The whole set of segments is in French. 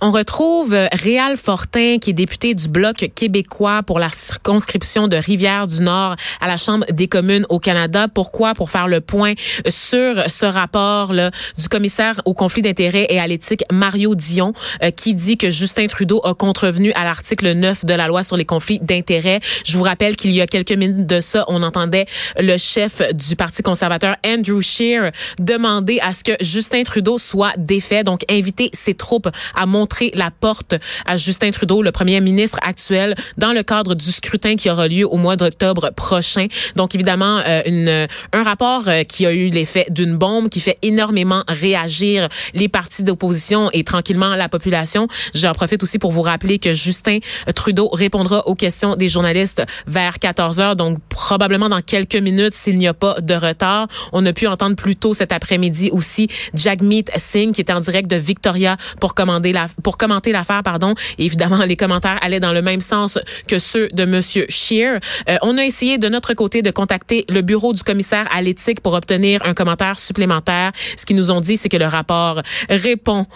On retrouve Réal Fortin, qui est député du Bloc québécois pour la circonscription de Rivière-du-Nord à la Chambre des communes au Canada. Pourquoi? Pour faire le point sur ce rapport là, du commissaire au conflit d'intérêts et à l'éthique, Mario Dion, euh, qui dit que Justin Trudeau a contrevenu à l'article 9 de la loi sur les conflits d'intérêts. Je vous rappelle qu'il y a quelques minutes de ça, on entendait le chef du Parti conservateur, Andrew Scheer, demander à ce que Justin Trudeau soit défait, donc inviter ses troupes à monter la porte à Justin Trudeau, le premier ministre actuel, dans le cadre du scrutin qui aura lieu au mois d'octobre prochain. Donc évidemment, euh, une, un rapport euh, qui a eu l'effet d'une bombe, qui fait énormément réagir les partis d'opposition et tranquillement la population. J'en profite aussi pour vous rappeler que Justin Trudeau répondra aux questions des journalistes vers 14 heures, donc probablement dans quelques minutes s'il n'y a pas de retard. On a pu entendre plus tôt cet après-midi aussi Jagmeet Singh qui était en direct de Victoria pour commander la, pour commenter l'affaire, pardon. évidemment, les commentaires allaient dans le même sens que ceux de Monsieur Scheer. Euh, on a essayé de notre côté de contacter le bureau du commissaire à l'éthique pour obtenir un commentaire supplémentaire. Ce qu'ils nous ont dit, c'est que le rapport répond,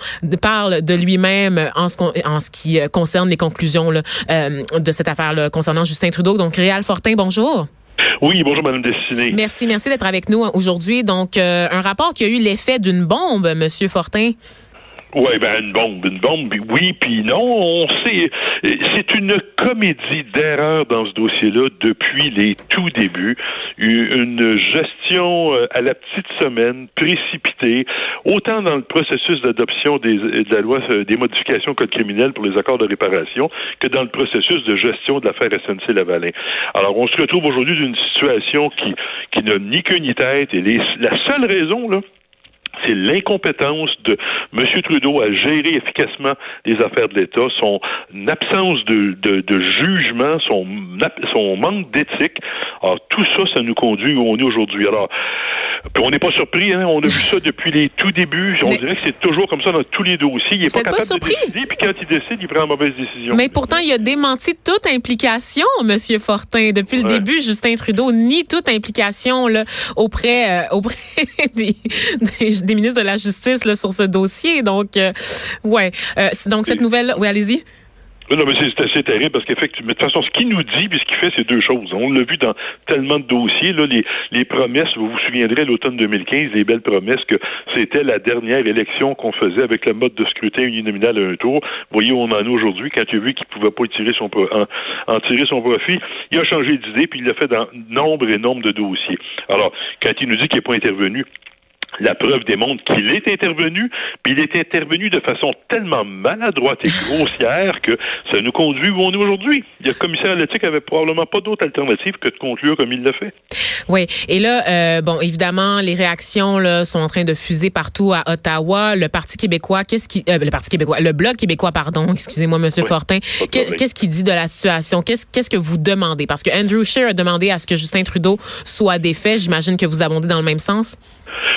parle de lui-même en ce, en ce qui concerne les conclusions là, euh, de cette affaire concernant Justin Trudeau. Donc, Réal Fortin, bonjour. Oui, bonjour, Madame Destinée. Merci, merci d'être avec nous aujourd'hui. Donc, euh, un rapport qui a eu l'effet d'une bombe, Monsieur Fortin. Oui, ben une bombe, une bombe, oui, puis non. On sait, c'est une comédie d'erreurs dans ce dossier-là depuis les tout débuts. Une gestion euh, à la petite semaine, précipitée, autant dans le processus d'adoption des, de la loi euh, des modifications au code criminel pour les accords de réparation que dans le processus de gestion de l'affaire SNC-Lavalin. Alors, on se retrouve aujourd'hui d'une situation qui, qui n'a ni queue ni tête, et les, la seule raison, là, c'est l'incompétence de M. Trudeau à gérer efficacement les affaires de l'État, son absence de, jugement, son manque d'éthique. Alors, tout ça, ça nous conduit où on est aujourd'hui. Alors, on n'est pas surpris, hein? on a vu ça depuis les tout débuts. On dirait que c'est toujours comme ça dans tous les dossiers. Il n'est pas capable de décider, puis quand il décide, il prend la mauvaise décision. Mais pourtant, il a démenti toute implication, M. Fortin. Depuis le début, Justin Trudeau nie toute implication là, auprès, euh, auprès des, des des ministres de la Justice là, sur ce dossier. Donc, euh, ouais. Euh, donc, cette nouvelle... Oui, allez-y. Non, mais c'est assez terrible parce qu'effectivement, de toute façon, ce qu'il nous dit puis ce qu'il fait, c'est deux choses. On l'a vu dans tellement de dossiers, là, les, les promesses, vous vous souviendrez, l'automne 2015, les belles promesses que c'était la dernière élection qu'on faisait avec le mode de scrutin uninominal à un tour. Voyez où on en est aujourd'hui. Quand il a vu qu'il pouvait pas tirer son, en, en tirer son profit, il a changé d'idée puis il l'a fait dans nombre et nombre de dossiers. Alors, quand il nous dit qu'il n'est pas intervenu, la preuve démontre qu'il est intervenu, puis il est intervenu de façon tellement maladroite et grossière que ça nous conduit où on est aujourd'hui. Le commissaire à l'éthique avait probablement pas d'autre alternative que de conclure comme il l'a fait. Oui, et là, euh, bon, évidemment, les réactions là sont en train de fuser partout à Ottawa. Le Parti québécois, qu'est-ce qui, euh, le Parti québécois, le Bloc québécois, pardon, excusez-moi, Monsieur Fortin, qu'est-ce qu'il dit de la situation? Qu'est-ce qu'est-ce que vous demandez? Parce que Andrew Scheer a demandé à ce que Justin Trudeau soit défait. J'imagine que vous abondez dans le même sens.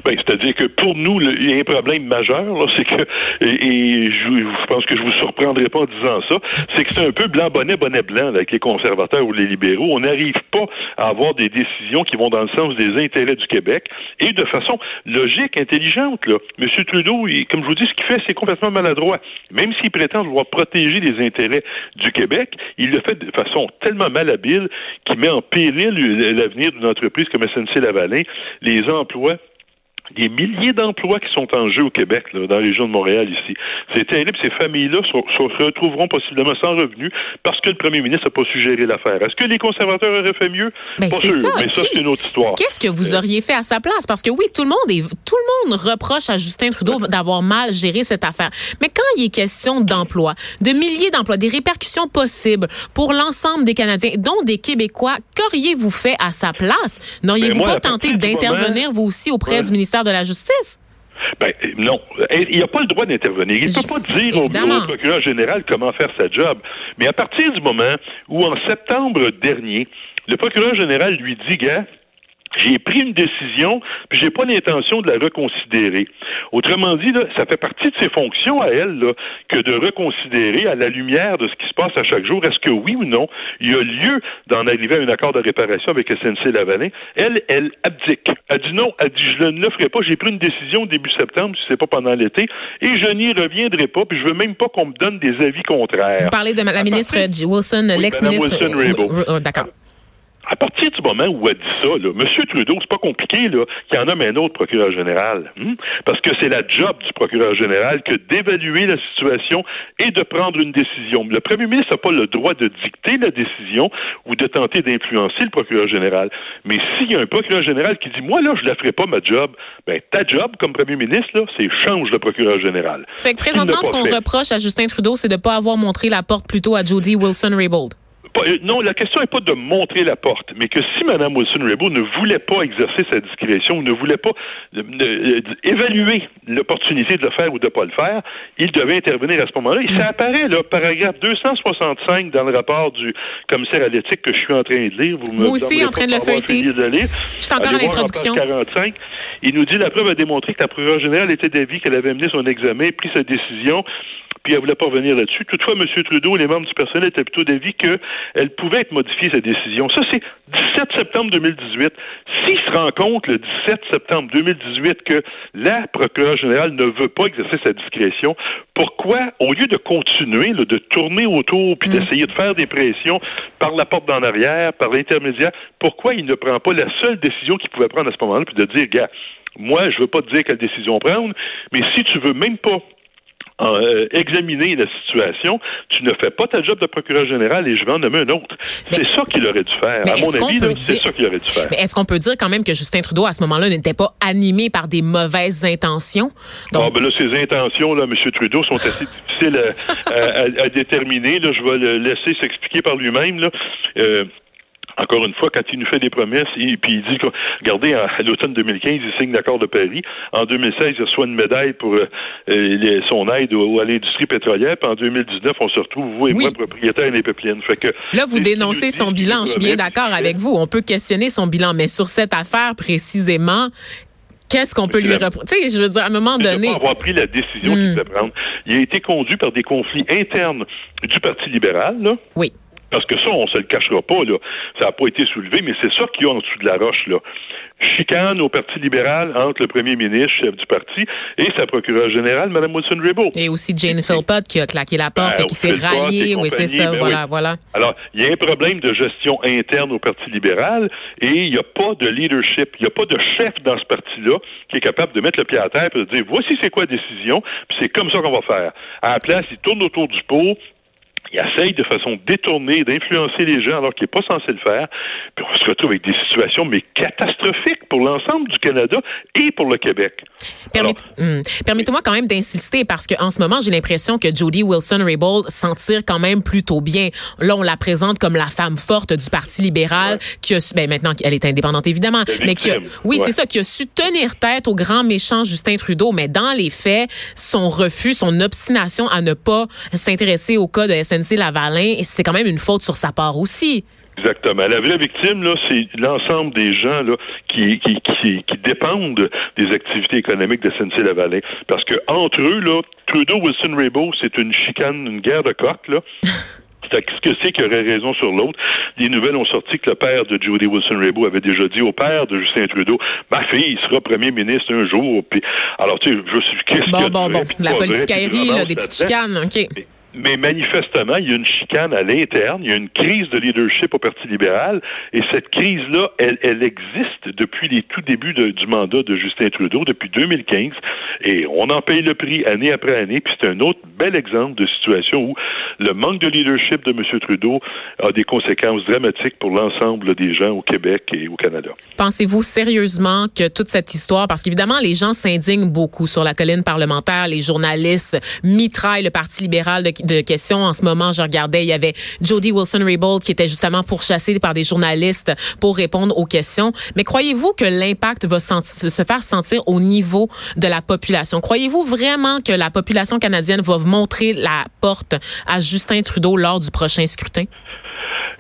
Ben, c'est-à-dire que pour nous, il y a un problème majeur, c'est que, et, je, pense que je vous surprendrai pas en disant ça, c'est que c'est un peu blanc bonnet bonnet blanc avec les conservateurs ou les libéraux. On n'arrive pas à avoir des décisions qui vont dans le sens des intérêts du Québec et de façon logique, intelligente. Là. M. Trudeau, comme je vous dis, ce qu'il fait, c'est complètement maladroit. Même s'il prétend vouloir protéger les intérêts du Québec, il le fait de façon tellement malhabile qu'il met en péril l'avenir d'une entreprise comme SNC-Lavalin, les emplois des milliers d'emplois qui sont en jeu au Québec, là, dans la région de Montréal ici. C'est terrible. Ces familles-là se retrouveront possiblement sans revenus parce que le premier ministre n'a pas suggéré l'affaire. Est-ce que les conservateurs auraient fait mieux? Ben, pas sûr, ça. mais ça, c'est une autre histoire. Qu'est-ce que vous auriez fait à sa place? Parce que oui, tout le monde est, tout le monde reproche à Justin Trudeau d'avoir mal géré cette affaire. Mais quand il est question d'emplois, de milliers d'emplois, des répercussions possibles pour l'ensemble des Canadiens, dont des Québécois, qu'auriez-vous fait à sa place? N'auriez-vous ben, pas tenté d'intervenir, vous aussi, auprès du ministère de la Justice? Ben, non. Il n'a pas le droit d'intervenir. Il ne peut pas dire au, au, procureur général comment faire sa job. Mais à partir du moment où, en septembre dernier, le procureur général lui dit, gars, J'ai pris une décision, puis j'ai pas l'intention de la reconsidérer. Autrement dit, là, ça fait partie de ses fonctions à elle là, que de reconsidérer à la lumière de ce qui se passe à chaque jour, est-ce que oui ou non, il y a lieu d'en arriver à un accord de réparation avec SNC Lavalin. Elle, elle abdique. Elle dit non, elle dit je ne le ferai pas. J'ai pris une décision début septembre, si c'est pas pendant l'été, et je n'y reviendrai pas, puis je veux même pas qu'on me donne des avis contraires. Vous parlez de la ministre Wilson, l'ex-ministre. Wilson D'accord à partir du moment où elle dit ça, là, M. Trudeau, c'est pas compliqué là, qu'il y en a un autre procureur général. Hmm? Parce que c'est la job du procureur général que d'évaluer la situation et de prendre une décision. Le premier ministre n'a pas le droit de dicter la décision ou de tenter d'influencer le procureur général. Mais s'il y a un procureur général qui dit Moi, là, je la ferai pas ma job, ben ta job comme premier ministre, là, c'est change le procureur général. Fait que présentement, ce qu'on reproche à Justin Trudeau, c'est de ne pas avoir montré la porte plutôt à Jody Wilson-Raybould. Euh, non, la question n'est pas de montrer la porte, mais que si Mme Wilson-Raybould ne voulait pas exercer sa discrétion ou ne voulait pas euh, euh, évaluer l'opportunité de le faire ou de ne pas le faire, il devait intervenir à ce moment-là. Et ça apparaît, là, paragraphe 265 dans le rapport du commissaire à l'éthique que je suis en train de lire. Vous me Moi aussi, en train de le feuilleter. Je suis encore à l'introduction. Il nous dit la preuve a démontré que la procureure générale était d'avis qu'elle avait mené son examen, pris sa décision, puis elle voulait pas revenir là-dessus. Toutefois, M. Trudeau et les membres du personnel étaient plutôt d'avis qu'elle pouvait être modifiée, sa décision. Ça, c'est 17 septembre 2018. S'il se rend compte le 17 septembre 2018 que la procureure générale ne veut pas exercer sa discrétion, pourquoi, au lieu de continuer, de tourner autour puis mm. d'essayer de faire des pressions par la porte d'en arrière, par l'intermédiaire, pourquoi il ne prend pas la seule décision qu'il pouvait prendre à ce moment-là, puis de dire, gars, moi, je veux pas te dire quelle décision prendre, mais si tu veux même pas euh, examiner la situation, tu ne fais pas ta job de procureur général et je vais en nommer un autre. C'est ça qu'il aurait dû faire. À mon avis, c'est ça qu'il aurait dû faire. Mais est-ce qu'on peut dire quand même que Justin Trudeau, à ce moment-là, n'était pas animé par des mauvaises intentions? Donc... Ah, ben là, ses intentions, là, M. Trudeau, sont assez difficiles à, déterminer. Là, je vais le laisser s'expliquer par lui-même. Là. Euh, encore une fois, quand il nous fait des promesses, et puis il dit que, regardez, à, l'automne 2015, il signe l'accord de Paris. En 2016, il reçoit une médaille pour euh, euh, son aide à l'industrie pétrolière. Puis en 2019, on se retrouve, vous et moi, propriétaires des pépinières. Fait que, Là, vous dénoncez son bilan. Je suis bien d'accord avec vous. On peut questionner son bilan, mais sur cette affaire précisément, Qu'est-ce qu'on peut lui reprocher? Tu sais, je veux dire, à un moment donné. Il pas avoir pris la décision qu'il hmm. devait prendre. Il a été conduit par des conflits internes du Parti libéral, là. Oui. Parce que ça, on se le cachera pas, là. Ça n'a pas été soulevé, mais c'est ça qu'il y a en dessous de la roche, là. Chicane au Parti libéral entre le premier ministre, chef du parti, et sa procureure générale, Mme Wilson-Raybould. Et aussi Jane Philpott qui a claqué la porte et ben, qui s'est ralliée. Oui, c'est ça. Ben voilà, voilà. Alors, il y a un problème de gestion interne au Parti libéral et il n'y a pas de leadership. Il n'y a pas de chef dans ce parti-là qui est capable de mettre le pied à terre et de dire voici c'est quoi la décision, puis c'est comme ça qu'on va faire. À la place, il tourne autour du pot, il essaye de façon détournée d'influencer les gens alors qu'il n'est pas censé le faire. Puis on se retrouve avec des situations mais catastrophiques pour l'ensemble du Canada et pour le Québec. Hmm. Permettez-moi quand même d'insister parce qu'en ce moment, j'ai l'impression que Jody Wilson-Raybould s'en tire quand même plutôt bien. Là, on la présente comme la femme forte du Parti libéral qui a, ben maintenant qu'elle est indépendante évidemment, mais qui a, oui, c'est ça, qui a su tenir tête au grand méchant Justin Trudeau, mais dans les faits, son refus, son obstination à ne pas s'intéresser au cas de SNC Lavalin, c'est quand même une faute sur sa part aussi. Exactement. La vraie victime, là, c'est l'ensemble des gens là, qui, qui, qui, dépendent des activités économiques de SNC-Lavalin. Parce que entre eux, là, Trudeau, Wilson Raybould, c'est une chicane, une guerre de coq, là. ce que c'est qui aurait raison sur l'autre? Les nouvelles ont sorti que le père de Judy Wilson-Raybould avait déjà dit au père de Justin Trudeau, ma fille sera premier ministre un jour. Puis, alors, tu sais, je suis qu'est-ce bon, bon, bon, la politique aérienne, des petites chicanes, OK mais manifestement, il y a une chicane à l'interne, il y a une crise de leadership au Parti libéral, et cette crise-là, elle, elle existe depuis les tout débuts du mandat de Justin Trudeau, depuis 2015, et on en paye le prix année après année, puis c'est un autre bel exemple de situation où le manque de leadership de M. Trudeau a des conséquences dramatiques pour l'ensemble des gens au Québec et au Canada. Pensez-vous sérieusement que toute cette histoire, parce qu'évidemment, les gens s'indignent beaucoup sur la colline parlementaire, les journalistes mitraillent le Parti libéral de de questions en ce moment. Je regardais, il y avait Jody Wilson-Raybould qui était justement pourchassée par des journalistes pour répondre aux questions. Mais croyez-vous que l'impact va se faire sentir au niveau de la population? Croyez-vous vraiment que la population canadienne va montrer la porte à Justin Trudeau lors du prochain scrutin?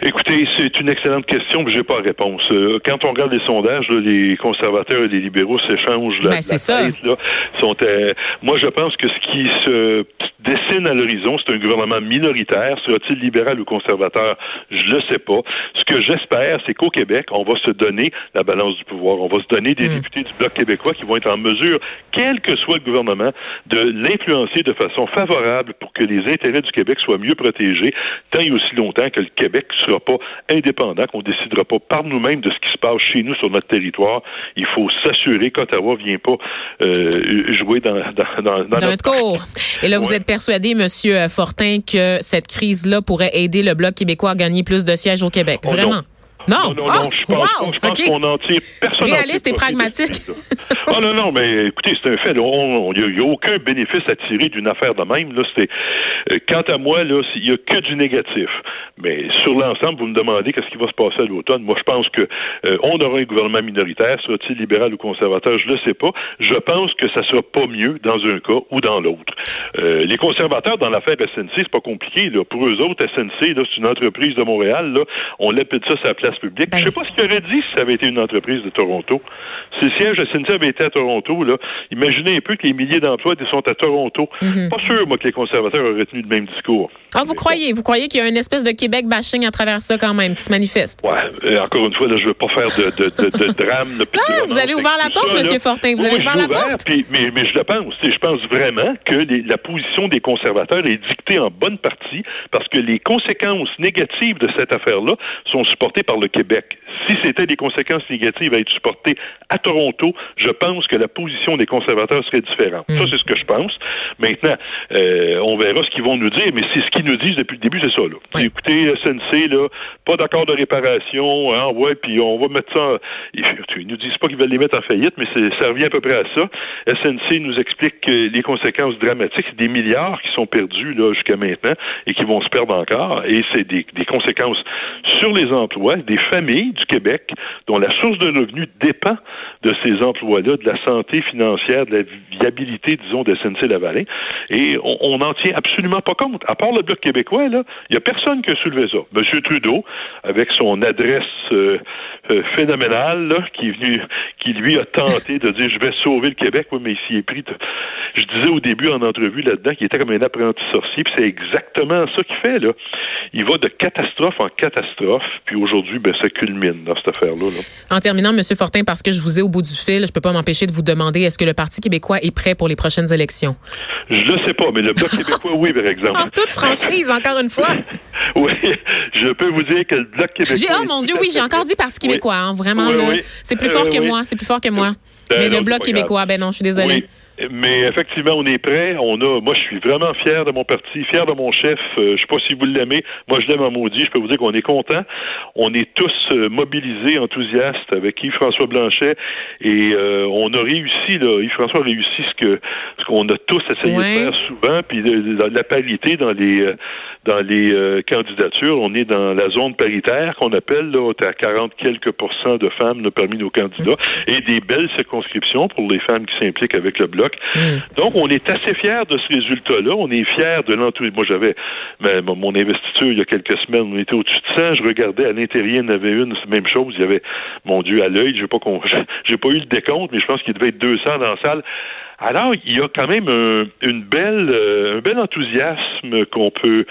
Écoutez, c'est une excellente question, mais j'ai pas réponse. Euh, quand on regarde les sondages, là, les conservateurs et les libéraux s'échangent la, Ben, la c'est ça. tête, là. Sont, euh, moi, je pense que ce qui se dessine à l'horizon, c'est un gouvernement minoritaire. Sera-t-il libéral ou conservateur? Je le sais pas. Ce que j'espère, c'est qu'au Québec, on va se donner la balance du pouvoir. On va se donner des Mm. députés du Bloc québécois qui vont être en mesure, quel que soit le gouvernement, de l'influencer de façon favorable pour que les intérêts du Québec soient mieux protégés, tant et aussi longtemps que le Québec sera pas indépendant, qu'on ne décidera pas par nous-mêmes de ce qui se passe chez nous sur notre territoire. Il faut s'assurer qu'Ottawa ne vient pas euh, jouer dans, dans, dans, dans Dans notre cours. Et là, vous êtes persuadé, Monsieur euh, Fortin, que cette crise-là pourrait aider le Bloc québécois à gagner plus de sièges au Québec. Oh, non. Vraiment? Non, non, Ah, non, je pense wow. Je pense OK. qu'on en tire personne. Réaliste et pragmatique. Ah non, non, mais écoutez, c'est un fait. Il n'y a, aucun bénéfice à tirer d'une affaire de même. Là, euh, quant à moi, là, il n'y a que du négatif. Mais sur l'ensemble, vous me demandez qu'est-ce qui va se passer à l'automne. Moi, je pense que euh, on aura un gouvernement minoritaire, sera-t-il libéral ou conservateur, je ne le sais pas. Je pense que ça sera pas mieux dans un cas ou dans l'autre. Euh, les conservateurs dans l'affaire SNC, c'est pas compliqué. Là. Pour eux autres, SNC, là, c'est une entreprise de Montréal. Là. On l'appelle ça sur la place publique. Ben, Je sais pas ce qu'il aurait dit si ça avait été une entreprise de Toronto. Si le siège de SNC avait été à Toronto, là, imaginez un peu que les milliers d'emplois sont à Toronto. Pas sûr, moi, que les conservateurs auraient tenu le même discours. Ah, vous croyez? Vous croyez qu'il y a une espèce de Québec bashing à travers ça quand même qui se manifeste? Ouais, euh, encore une fois, là, je veux pas faire de, de, de, de drame. de vous avez ouvert la porte, là. Fortin. Vous Oui, avez ouvert la ouvert, porte? puis- mais, mais je le pense. Je pense vraiment que les- la position des conservateurs est dictée en bonne partie parce que les conséquences négatives de cette affaire-là sont supportées par le Québec. Si c'était des conséquences négatives à être supportées à Toronto, je pense que la position des conservateurs serait différente. Hmm. Ça, c'est ce que je pense. Maintenant, euh, on verra ce qu'ils vont nous dire, mais c'est ce qu'ils nous disent depuis le début, c'est ça. Là. Oui. Écoutez, SNC, là, pas d'accord de réparation, hein, ouais, puis on va mettre ça. En... Ils, nous disent pas qu'ils veulent les mettre en faillite, mais c'est- ça revient à peu près à ça. SNC nous explique que les conséquences dramatiques, c'est des milliards qui sont perdus là jusqu'à maintenant et qui vont se perdre encore, et c'est des, des conséquences sur les emplois des familles du Québec dont la source de revenus dépend de ces emplois-là, de la santé financière, de la viabilité, disons, de SNC-Lavalin. Et on- on n'en tient absolument pas compte. À part le Québécois, là, il n'y a personne qui a soulevé ça. Monsieur Trudeau, avec son adresse euh, euh, phénoménale, là, qui est venu, qui lui a tenté de dire je vais sauver le Québec, oui, mais il s'y est pris. Je disais au début en entrevue là-dedans qu'il était comme un apprenti sorcier, puis c'est exactement ça qu'il fait, là. Il va de catastrophe en catastrophe, puis aujourd'hui, ben, ça culmine dans cette affaire-là. là. En terminant, Monsieur Fortin, parce que je vous ai au bout du fil, je peux pas m'empêcher de vous demander est-ce que le Parti québécois est prêt pour les prochaines élections? Je le sais pas, mais le Bloc québécois, oui, par exemple. En toute franchise, encore une fois. Oui, je peux vous dire que le Bloc québécois. J'ai, oh mon Dieu, oui, j'ai encore dit Parti Oui. québécois, hein, vraiment, Oui. C'est plus Euh, fort que oui. moi, c'est plus fort que moi. Ben Mais non, le Bloc québécois, ben non, je suis désolée. Mais effectivement, on est prêt. On a, moi, je suis vraiment fier de mon parti, fier de mon chef. Euh, je sais pas si vous l'aimez. Moi, je l'aime en maudit. Je peux vous dire qu'on est content. On est tous euh, mobilisés, enthousiastes avec Yves-François Blanchet. Et euh, on a réussi, là. Yves-François a réussi ce que ce qu'on a tous essayé de faire souvent. Puis de la parité dans les euh, dans les euh, candidatures. On est dans la zone paritaire qu'on appelle là, à 40 quelques pourcents de femmes là, parmi nos candidats et des belles circonscriptions pour les femmes qui s'impliquent avec le bloc. Mm. Donc, on est assez fiers de ce résultat-là. On est fiers de l'enthousiasme. Moi, j'avais ma- mon investiture il y a quelques semaines. On était au-dessus de 100. Je regardais à l'intérieur, il y en avait une, c'est la même chose. Il y avait, mon Dieu, à l'œil, j'ai pas, con- j'ai pas eu le décompte, mais je pense qu'il devait être 200 dans la salle. Alors, il y a quand même un, une belle, euh, un bel enthousiasme qu'on peut,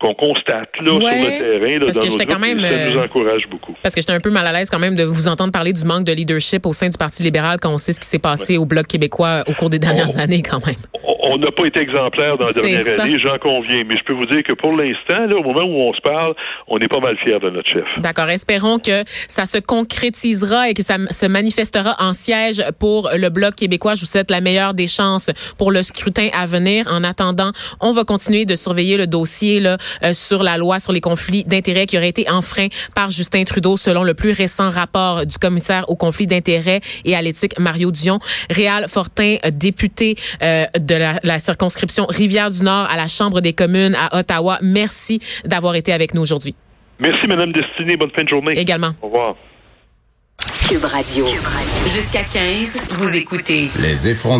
qu'on constate là Ouais, sur le terrain, là, parce dans que j'étais quand même, ça nous euh, encourage beaucoup. Parce que j'étais un peu mal à l'aise quand même de vous entendre parler du manque de leadership au sein du Parti libéral quand on sait ce qui s'est passé au Bloc québécois au cours des dernières années quand même. On- n'a pas été exemplaire dans la dernière ça. année, j'en conviens, mais je peux vous dire que pour l'instant, là, au moment où on se parle, on est pas mal fiers de notre chef. D'accord. Espérons que ça se concrétisera et que ça se manifestera en siège pour le Bloc québécois. Je vous souhaite la meilleure des chances pour le scrutin à venir. En attendant, on va continuer de surveiller le dossier là, euh, sur la loi sur les conflits d'intérêts qui aurait été enfreint par Justin Trudeau selon le plus récent rapport du commissaire aux conflits d'intérêts et à l'éthique Mario Dion. Réal Fortin, euh, député euh, de la, la circonscription Rivière-du-Nord à la Chambre des communes à Ottawa. Merci d'avoir été avec nous aujourd'hui. Merci, Madame Destinée. Bonne fin de journée. Également. Au revoir. Cube Radio. Jusqu'à 15, vous écoutez Les effrontés.